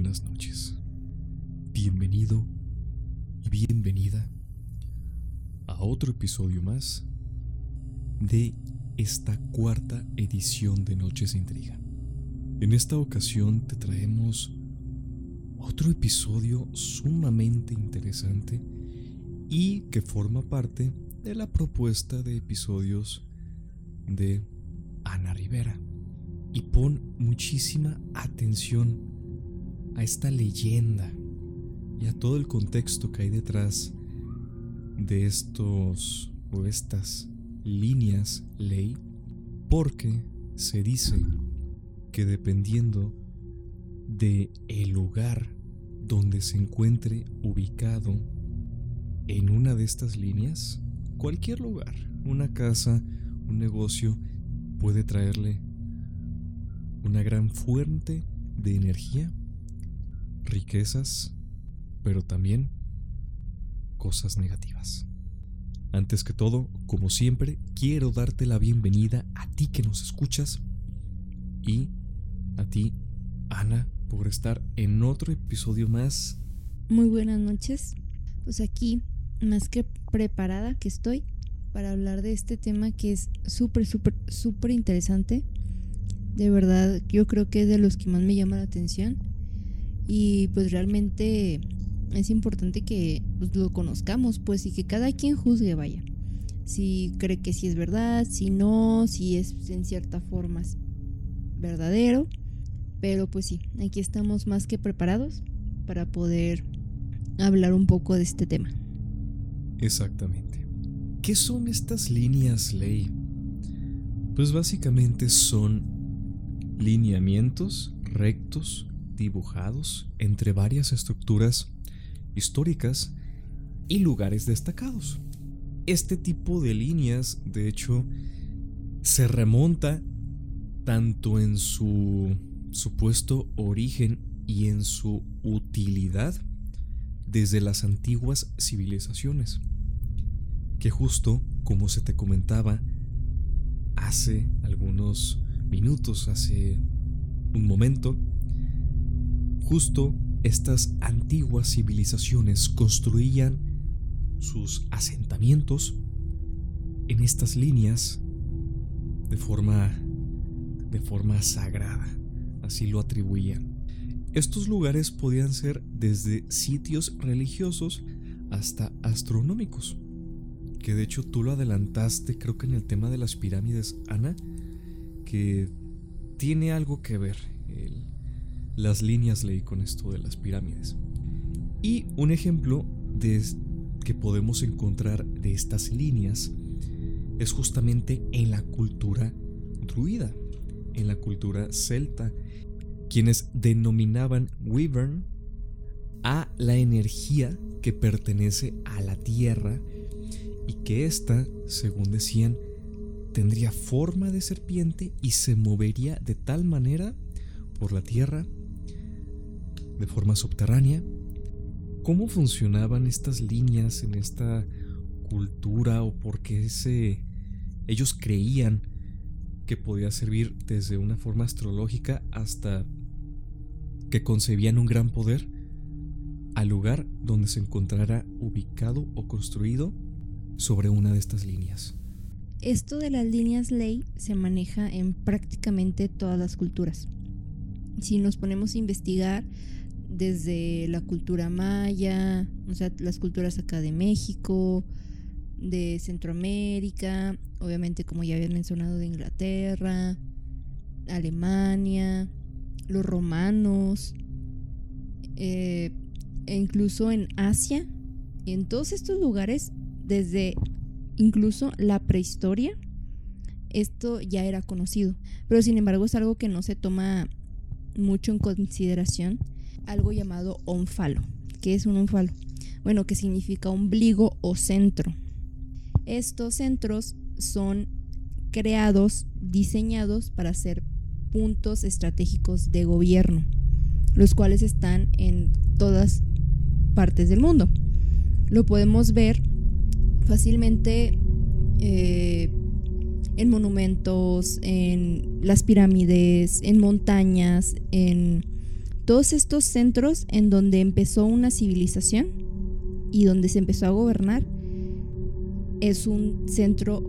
buenas noches. Bienvenido y bienvenida a otro episodio más de esta cuarta edición de Noches Intriga. En esta ocasión te traemos otro episodio sumamente interesante y que forma parte de la propuesta de episodios de Ana Rivera. Y pon muchísima atención a esta leyenda y a todo el contexto que hay detrás de estos o estas líneas ley, porque se dice que dependiendo de el lugar donde se encuentre ubicado en una de estas líneas, cualquier lugar, una casa, un negocio, puede traerle una gran fuente de energía, riquezas, pero también cosas negativas. Antes que todo, como siempre, quiero darte la bienvenida a ti que nos escuchas y a ti, Ana, por estar en otro episodio más. Muy buenas noches. Pues aquí, más que preparada que estoy para hablar de este tema que es súper, súper, súper interesante de verdad, yo creo que es de los que más me llama la atención. Y pues realmente es importante que pues, lo conozcamos, pues, y que cada quien juzgue, vaya. Si cree que sí es verdad, si no, si es en cierta forma verdadero. Pero pues sí, aquí estamos más que preparados para poder hablar un poco de este tema. Exactamente. ¿Qué son estas líneas ley? Pues básicamente son lineamientos rectos dibujados entre varias estructuras históricas y lugares destacados. Este tipo de líneas, de hecho, se remonta tanto en su supuesto origen y en su utilidad desde las antiguas civilizaciones, que justo como se te comentaba hace algunos minutos, hace un momento, justo estas antiguas civilizaciones construían sus asentamientos en estas líneas de forma de forma sagrada, así lo atribuían. Estos lugares podían ser desde sitios religiosos hasta astronómicos, que de hecho tú lo adelantaste creo que en el tema de las pirámides, Ana, que tiene algo que ver las líneas ley con esto de las pirámides. Y un ejemplo de, que podemos encontrar de estas líneas es justamente en la cultura druida, en la cultura celta, quienes denominaban Wyvern a la energía que pertenece a la tierra y que ésta, según decían, tendría forma de serpiente y se movería de tal manera por la tierra, de forma subterránea. ¿Cómo funcionaban estas líneas en esta cultura o por qué ellos creían que podía servir desde una forma astrológica hasta que concebían un gran poder al lugar donde se encontrara ubicado o construido sobre una de estas líneas? Esto de las líneas ley se maneja en prácticamente todas las culturas. Si nos ponemos a investigar desde la cultura maya, o sea, las culturas acá de México, de Centroamérica, obviamente como ya había mencionado de Inglaterra, Alemania, los romanos, eh, e incluso en Asia, en todos estos lugares, desde incluso la prehistoria, esto ya era conocido. Pero sin embargo es algo que no se toma mucho en consideración, algo llamado onfalo. ¿Qué es un onfalo? Bueno, que significa ombligo o centro. Estos centros son creados, diseñados para ser puntos estratégicos de gobierno, los cuales están en todas partes del mundo. Lo podemos ver fácilmente eh, en monumentos, en las pirámides, en montañas, en todos estos centros en donde empezó una civilización y donde se empezó a gobernar es un centro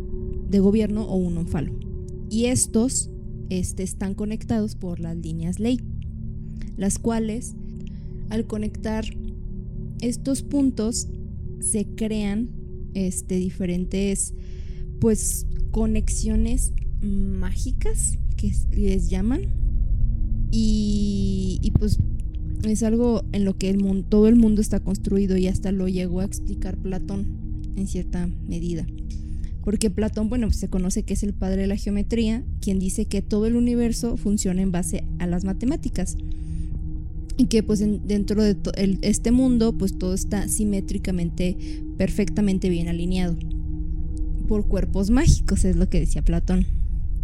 de gobierno o un onfalo. Y estos este, están conectados por las líneas ley, las cuales al conectar estos puntos se crean este, diferentes pues conexiones mágicas que les llaman y, pues es algo en lo que el mundo, todo el mundo está construido y hasta lo llegó a explicar Platón en cierta medida. Porque Platón, bueno, pues se conoce que es el padre de la geometría, quien dice que todo el universo funciona en base a las matemáticas. Y que pues dentro de este mundo, pues todo está simétricamente, perfectamente bien alineado. Por cuerpos mágicos, es lo que decía Platón.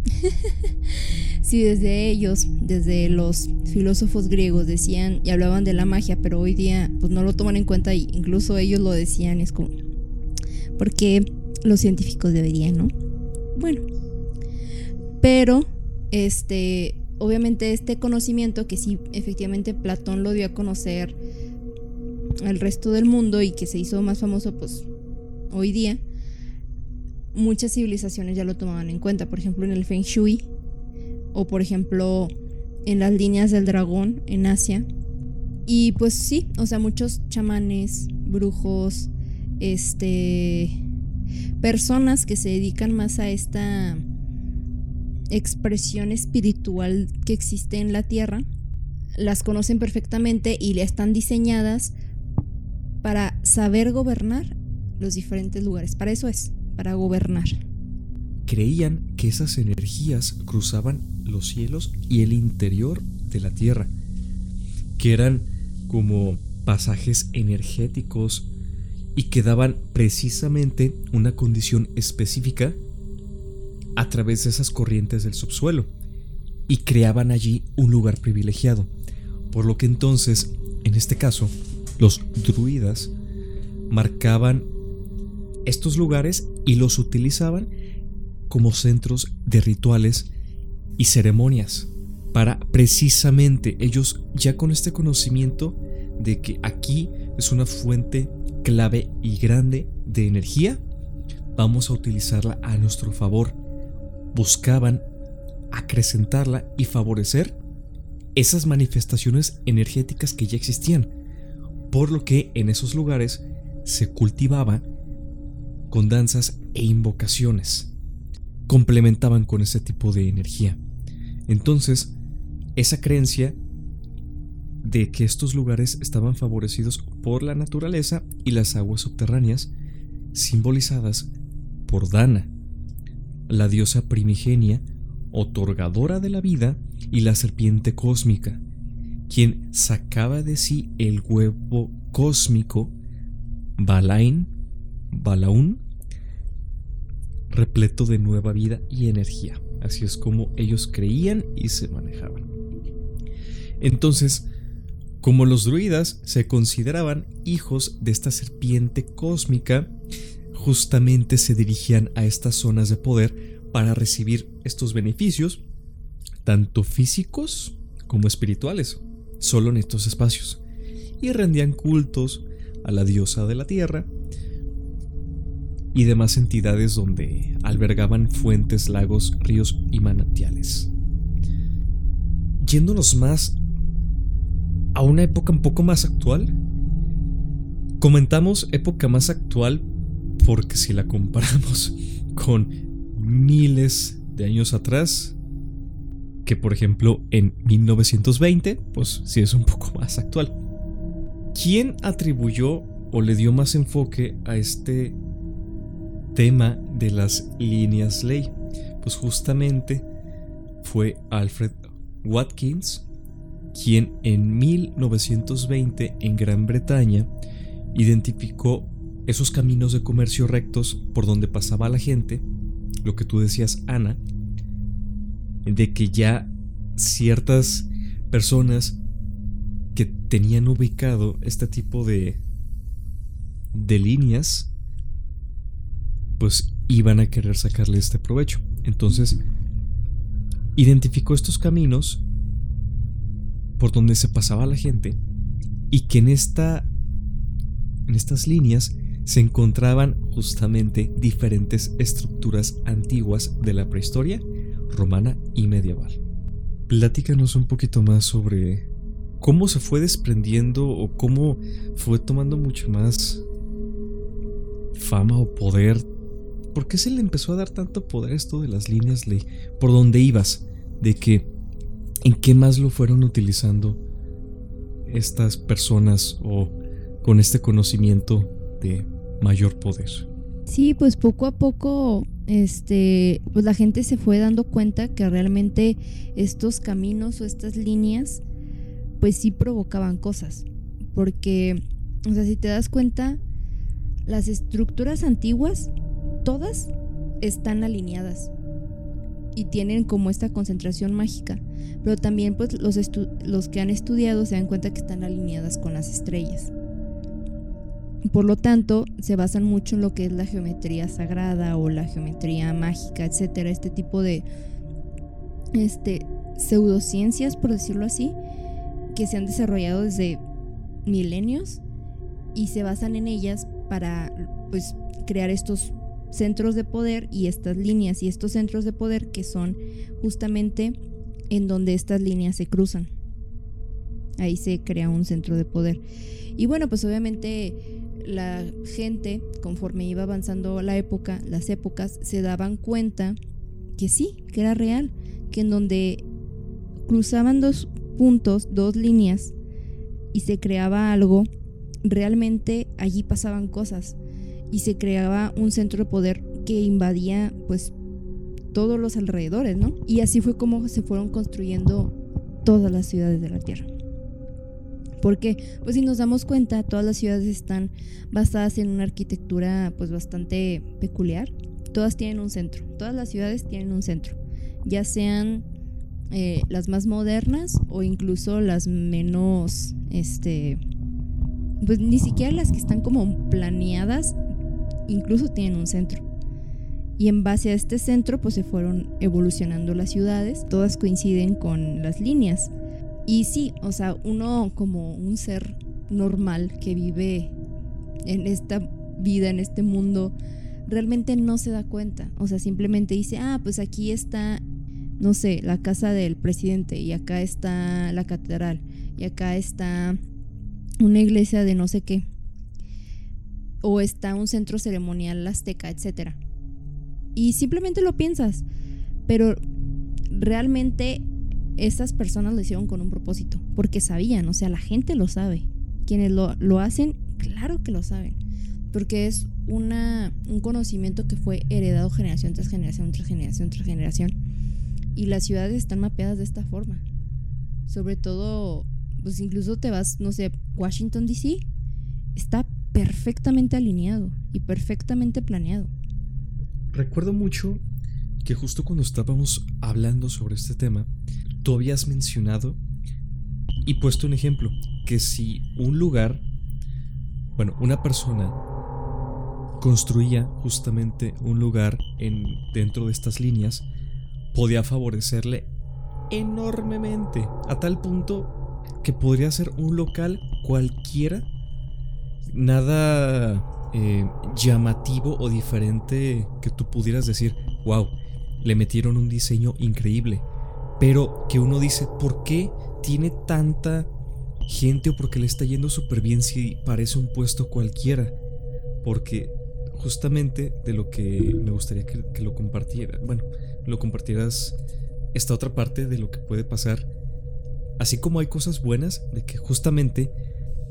si desde ellos, desde los filósofos griegos decían y hablaban de la magia, pero hoy día pues no lo toman en cuenta y incluso ellos lo decían, es como, porque los científicos deberían, ¿no? Bueno, pero este, obviamente este conocimiento que sí, efectivamente Platón lo dio a conocer al resto del mundo y que se hizo más famoso, pues hoy día, muchas civilizaciones ya lo tomaban en cuenta, por ejemplo en el Feng Shui o por ejemplo en las líneas del dragón en Asia. Y pues sí, o sea, muchos chamanes, brujos, este personas que se dedican más a esta expresión espiritual que existe en la Tierra, las conocen perfectamente y le están diseñadas para saber gobernar los diferentes lugares. Para eso es, para gobernar. Creían que esas energías cruzaban los cielos y el interior de la Tierra, que eran como pasajes energéticos y que daban precisamente una condición específica a través de esas corrientes del subsuelo y creaban allí un lugar privilegiado. Por lo que entonces, en este caso, los druidas marcaban estos lugares y los utilizaban como centros de rituales y ceremonias para precisamente ellos ya con este conocimiento de que aquí es una fuente clave y grande de energía, vamos a utilizarla a nuestro favor. Buscaban acrecentarla y favorecer esas manifestaciones energéticas que ya existían, por lo que en esos lugares se cultivaba con danzas e invocaciones. Complementaban con ese tipo de energía. Entonces, esa creencia de que estos lugares estaban favorecidos por la naturaleza y las aguas subterráneas, simbolizadas por Dana, la diosa primigenia, otorgadora de la vida y la serpiente cósmica, quien sacaba de sí el huevo cósmico Balain, Balaún, repleto de nueva vida y energía. Así es como ellos creían y se manejaban. Entonces, como los druidas se consideraban hijos de esta serpiente cósmica, justamente se dirigían a estas zonas de poder para recibir estos beneficios, tanto físicos como espirituales, solo en estos espacios, y rendían cultos a la diosa de la tierra y demás entidades donde albergaban fuentes, lagos, ríos y manantiales. Yéndonos más a una época un poco más actual. Comentamos época más actual porque si la comparamos con miles de años atrás, que por ejemplo en 1920, pues sí es un poco más actual. ¿Quién atribuyó o le dio más enfoque a este tema de las líneas ley? Pues justamente fue Alfred Watkins, quien en 1920 en Gran Bretaña identificó esos caminos de comercio rectos por donde pasaba la gente, lo que tú decías, Ana, de que ya ciertas personas que tenían ubicado este tipo de de líneas pues iban a querer sacarle este provecho. Entonces, identificó estos caminos por donde se pasaba la gente y que en esta en estas líneas se encontraban justamente diferentes estructuras antiguas de la prehistoria romana y medieval. Platícanos un poquito más sobre cómo se fue desprendiendo o cómo fue tomando mucho más fama o poder. ¿Por qué se le empezó a dar tanto poder esto de las líneas ley? ¿Por dónde ibas? ¿De qué? ¿En qué más lo fueron utilizando estas personas o con este conocimiento de mayor poder? Sí, pues poco a poco este, pues la gente se fue dando cuenta que realmente estos caminos o estas líneas, pues sí provocaban cosas. Porque, o sea, si te das cuenta, las estructuras antiguas, todas están alineadas y tienen como esta concentración mágica. Pero también pues los, los que han estudiado se dan cuenta que están alineadas con las estrellas. Por lo tanto, se basan mucho en lo que es la geometría sagrada o la geometría mágica, etcétera, este tipo de este, pseudociencias, por decirlo así, que se han desarrollado desde milenios y se basan en ellas para pues crear estos centros de poder y estas líneas y estos centros de poder que son justamente en donde estas líneas se cruzan. Ahí se crea un centro de poder. Y bueno, pues obviamente la gente, conforme iba avanzando la época, las épocas, se daban cuenta que sí, que era real, que en donde cruzaban dos puntos, dos líneas, y se creaba algo, realmente allí pasaban cosas y se creaba un centro de poder que invadía pues todos los alrededores, ¿no? Y así fue como se fueron construyendo todas las ciudades de la Tierra. Porque, pues si nos damos cuenta, todas las ciudades están basadas en una arquitectura pues bastante peculiar. Todas tienen un centro, todas las ciudades tienen un centro, ya sean eh, las más modernas o incluso las menos, este, pues ni siquiera las que están como planeadas, incluso tienen un centro. Y en base a este centro, pues se fueron evolucionando las ciudades, todas coinciden con las líneas. Y sí, o sea, uno como un ser normal que vive en esta vida, en este mundo, realmente no se da cuenta. O sea, simplemente dice, ah, pues aquí está, no sé, la casa del presidente y acá está la catedral y acá está una iglesia de no sé qué. O está un centro ceremonial azteca, etc. Y simplemente lo piensas. Pero realmente estas personas lo hicieron con un propósito, porque sabían, o sea, la gente lo sabe. Quienes lo, lo hacen, claro que lo saben, porque es una, un conocimiento que fue heredado generación tras generación, tras generación, tras generación. Y las ciudades están mapeadas de esta forma. Sobre todo, pues incluso te vas, no sé, Washington, D.C., está perfectamente alineado y perfectamente planeado. Recuerdo mucho que justo cuando estábamos hablando sobre este tema, tú habías mencionado y puesto un ejemplo, que si un lugar, bueno, una persona construía justamente un lugar en, dentro de estas líneas, podía favorecerle enormemente, a tal punto que podría ser un local cualquiera, nada eh, llamativo o diferente que tú pudieras decir, wow, le metieron un diseño increíble pero que uno dice, ¿por qué tiene tanta gente o por qué le está yendo súper bien si parece un puesto cualquiera? Porque justamente de lo que me gustaría que, que lo compartiera, bueno, lo compartieras esta otra parte de lo que puede pasar. Así como hay cosas buenas de que justamente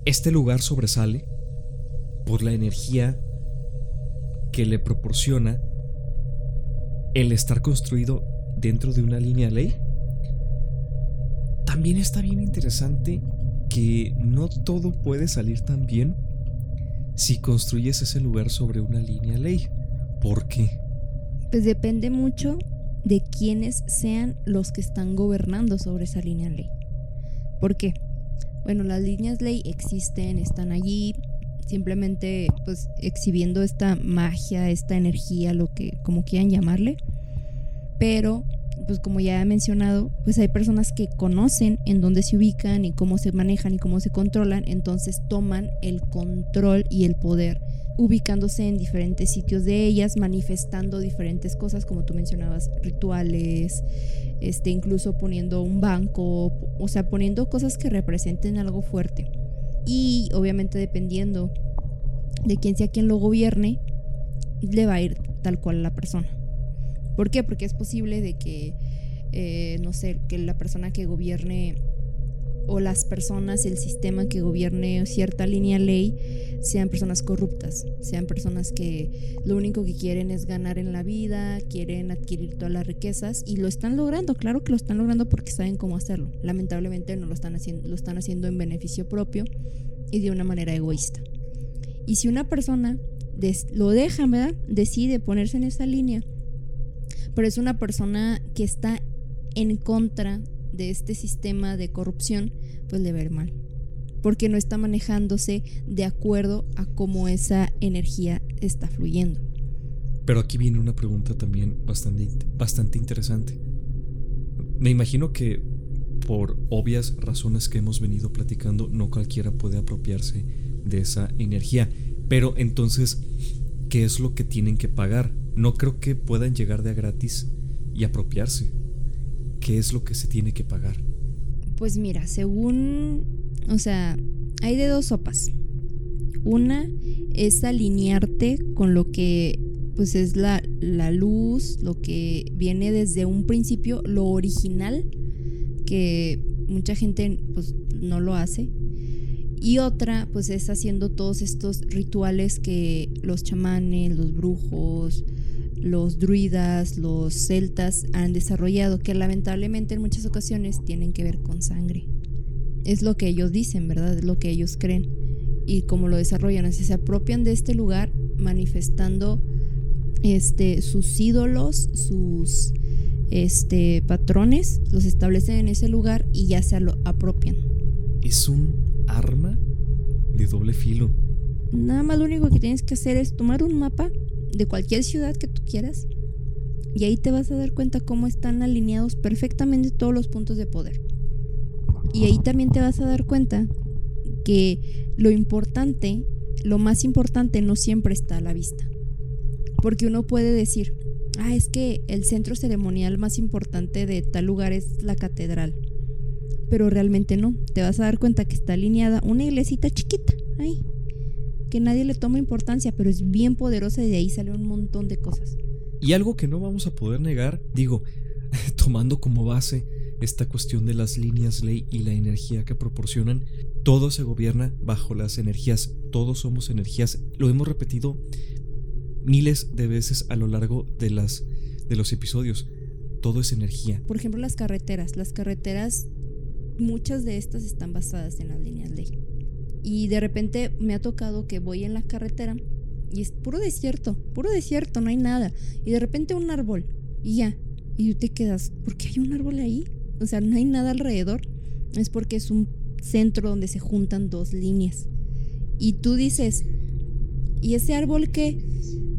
este lugar sobresale por la energía que le proporciona el estar construido dentro de una línea ley también está bien interesante que no todo puede salir tan bien si construyes ese lugar sobre una línea ley. ¿Por qué? Pues depende mucho de quiénes sean los que están gobernando sobre esa línea ley. ¿Por qué? Bueno, las líneas ley existen, están allí, simplemente pues exhibiendo esta magia, esta energía, lo que como quieran llamarle, pero pues como ya he mencionado, pues hay personas que conocen en dónde se ubican y cómo se manejan y cómo se controlan, entonces toman el control y el poder ubicándose en diferentes sitios de ellas, manifestando diferentes cosas, como tú mencionabas, rituales, este, incluso poniendo un banco, o sea, poniendo cosas que representen algo fuerte. Y obviamente dependiendo de quién sea quien lo gobierne, le va a ir tal cual a la persona. ¿Por qué? Porque es posible de que, eh, no sé, que la persona que gobierne o las personas, el sistema que gobierne cierta línea ley, sean personas corruptas, sean personas que lo único que quieren es ganar en la vida, quieren adquirir todas las riquezas y lo están logrando, claro que lo están logrando porque saben cómo hacerlo. Lamentablemente no lo están haciendo, lo están haciendo en beneficio propio y de una manera egoísta. Y si una persona lo deja, ¿verdad? Decide ponerse en esa línea, pero es una persona que está en contra de este sistema de corrupción, pues le ver mal. Porque no está manejándose de acuerdo a cómo esa energía está fluyendo. Pero aquí viene una pregunta también bastante, bastante interesante. Me imagino que por obvias razones que hemos venido platicando, no cualquiera puede apropiarse de esa energía. Pero entonces, ¿qué es lo que tienen que pagar? No creo que puedan llegar de a gratis y apropiarse. ¿Qué es lo que se tiene que pagar? Pues mira, según, o sea, hay de dos sopas. Una es alinearte con lo que pues es la, la luz, lo que viene desde un principio, lo original, que mucha gente pues no lo hace, y otra, pues es haciendo todos estos rituales que los chamanes, los brujos, los druidas, los celtas han desarrollado, que lamentablemente en muchas ocasiones tienen que ver con sangre. Es lo que ellos dicen, ¿verdad? Es lo que ellos creen. Y como lo desarrollan, así se apropian de este lugar manifestando este, sus ídolos, sus este, patrones, los establecen en ese lugar y ya se lo apropian. Es un arma de doble filo. Nada más lo único que tienes que hacer es tomar un mapa de cualquier ciudad que tú quieras y ahí te vas a dar cuenta cómo están alineados perfectamente todos los puntos de poder. Y ahí también te vas a dar cuenta que lo importante, lo más importante no siempre está a la vista. Porque uno puede decir, ah, es que el centro ceremonial más importante de tal lugar es la catedral pero realmente no. Te vas a dar cuenta que está alineada una iglesita chiquita ahí, que nadie le toma importancia, pero es bien poderosa y de ahí sale un montón de cosas. Y algo que no vamos a poder negar, digo, tomando como base esta cuestión de las líneas ley y la energía que proporcionan, todo se gobierna bajo las energías, todos somos energías, lo hemos repetido miles de veces a lo largo de las de los episodios. Todo es energía. Por ejemplo, las carreteras. Las carreteras muchas de estas están basadas en las líneas ley. Y de repente me ha tocado que voy en la carretera y es puro desierto, puro desierto, no hay nada. Y de repente un árbol y ya. Y tú te quedas, ¿por qué hay un árbol ahí? O sea, no hay nada alrededor. Es porque es un centro donde se juntan dos líneas. Y tú dices, ¿y ese árbol qué?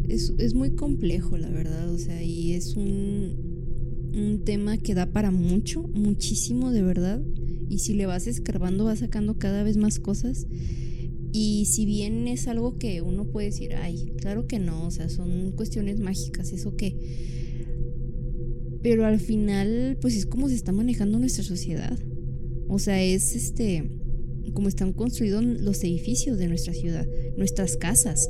Es, es muy complejo, la verdad. O sea, y es un, un tema que da para mucho, muchísimo de verdad y si le vas escarbando vas sacando cada vez más cosas. Y si bien es algo que uno puede decir, ay, claro que no, o sea, son cuestiones mágicas, eso que... Pero al final, pues es como se está manejando nuestra sociedad. O sea, es este, como están construidos los edificios de nuestra ciudad, nuestras casas.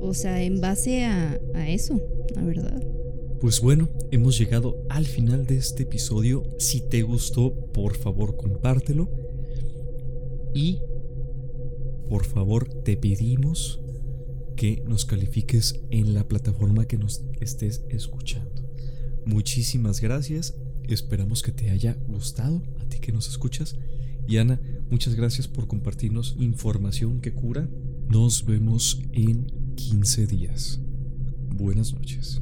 O sea, en base a, a eso, la verdad. Pues bueno, hemos llegado al final de este episodio. Si te gustó, por favor compártelo. Y por favor te pedimos que nos califiques en la plataforma que nos estés escuchando. Muchísimas gracias. Esperamos que te haya gustado a ti que nos escuchas. Y Ana, muchas gracias por compartirnos información que cura. Nos vemos en 15 días. Buenas noches.